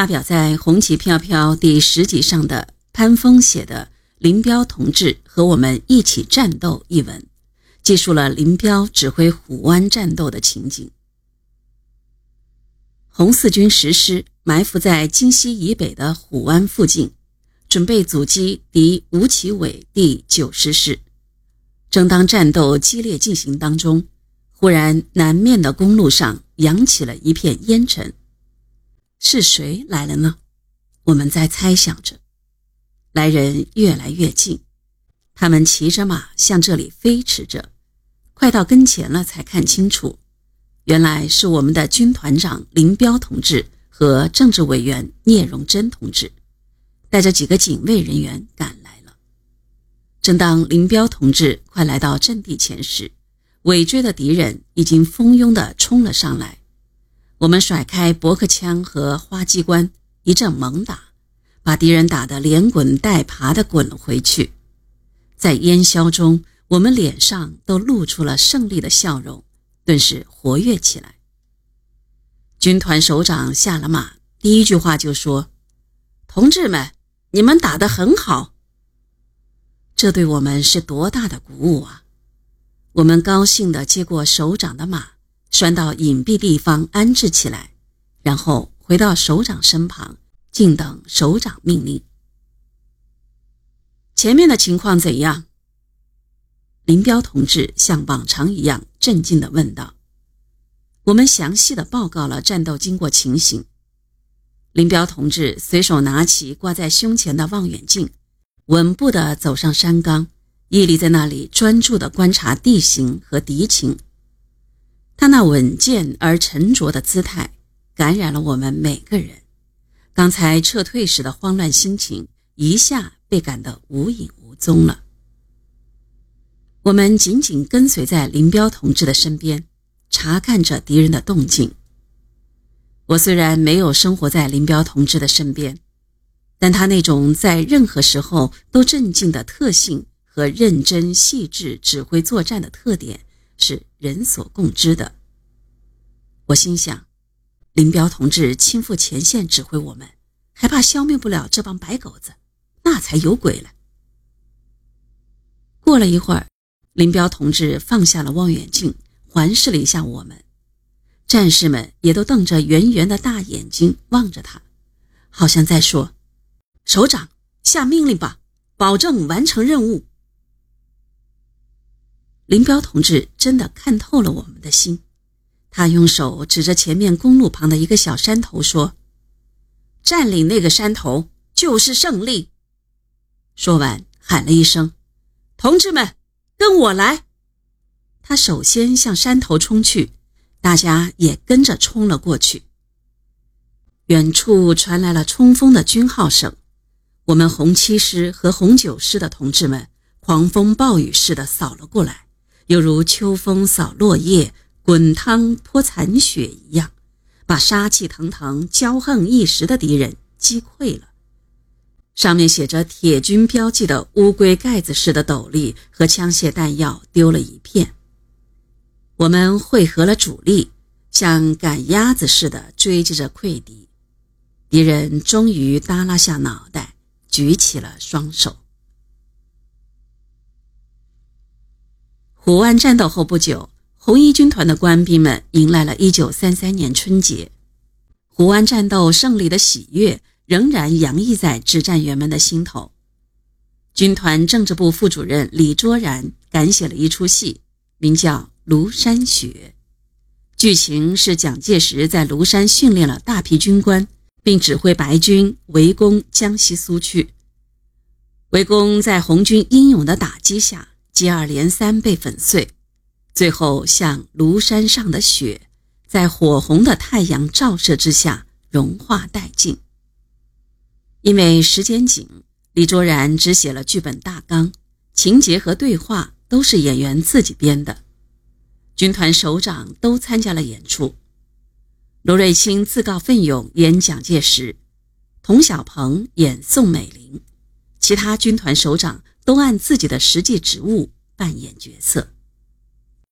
发表在《红旗飘飘》第十集上的潘峰写的《林彪同志和我们一起战斗》一文，记述了林彪指挥虎湾战斗的情景。红四军实施埋伏在京西以北的虎湾附近，准备阻击敌吴奇伟第九十师。正当战斗激烈进行当中，忽然南面的公路上扬起了一片烟尘。是谁来了呢？我们在猜想着。来人越来越近，他们骑着马向这里飞驰着，快到跟前了才看清楚，原来是我们的军团长林彪同志和政治委员聂荣臻同志，带着几个警卫人员赶来了。正当林彪同志快来到阵地前时，尾追的敌人已经蜂拥地冲了上来。我们甩开驳壳枪和花机关，一阵猛打，把敌人打得连滚带爬地滚了回去。在烟硝中，我们脸上都露出了胜利的笑容，顿时活跃起来。军团首长下了马，第一句话就说：“同志们，你们打得很好。”这对我们是多大的鼓舞啊！我们高兴地接过首长的马。拴到隐蔽地方安置起来，然后回到首长身旁，静等首长命令。前面的情况怎样？林彪同志像往常一样镇静地问道。我们详细的报告了战斗经过情形。林彪同志随手拿起挂在胸前的望远镜，稳步地走上山岗，屹立在那里，专注地观察地形和敌情。他那稳健而沉着的姿态，感染了我们每个人。刚才撤退时的慌乱心情，一下被赶得无影无踪了。我们紧紧跟随在林彪同志的身边，查看着敌人的动静。我虽然没有生活在林彪同志的身边，但他那种在任何时候都镇静的特性和认真细致指挥作战的特点。是人所共知的。我心想，林彪同志亲赴前线指挥我们，还怕消灭不了这帮白狗子？那才有鬼了。过了一会儿，林彪同志放下了望远镜，环视了一下我们，战士们也都瞪着圆圆的大眼睛望着他，好像在说：“首长，下命令吧，保证完成任务。”林彪同志真的看透了我们的心，他用手指着前面公路旁的一个小山头说：“占领那个山头就是胜利。”说完喊了一声：“同志们，跟我来！”他首先向山头冲去，大家也跟着冲了过去。远处传来了冲锋的军号声，我们红七师和红九师的同志们狂风暴雨似的扫了过来。犹如秋风扫落叶、滚汤泼残雪一样，把杀气腾腾、骄横一时的敌人击溃了。上面写着铁军标记的乌龟盖子似的斗笠和枪械弹药丢了一片。我们汇合了主力，像赶鸭子似的追击着溃敌。敌人终于耷拉下脑袋，举起了双手。虎湾战斗后不久，红一军团的官兵们迎来了一九三三年春节。虎湾战斗胜利的喜悦仍然洋溢在指战员们的心头。军团政治部副主任李卓然赶写了一出戏，名叫《庐山雪》。剧情是蒋介石在庐山训练了大批军官，并指挥白军围攻江西苏区。围攻在红军英勇的打击下。接二连三被粉碎，最后像庐山上的雪，在火红的太阳照射之下融化殆尽。因为时间紧，李卓然只写了剧本大纲，情节和对话都是演员自己编的。军团首长都参加了演出，罗瑞卿自告奋勇演蒋介石，童小鹏演宋美龄，其他军团首长。都按自己的实际职务扮演角色。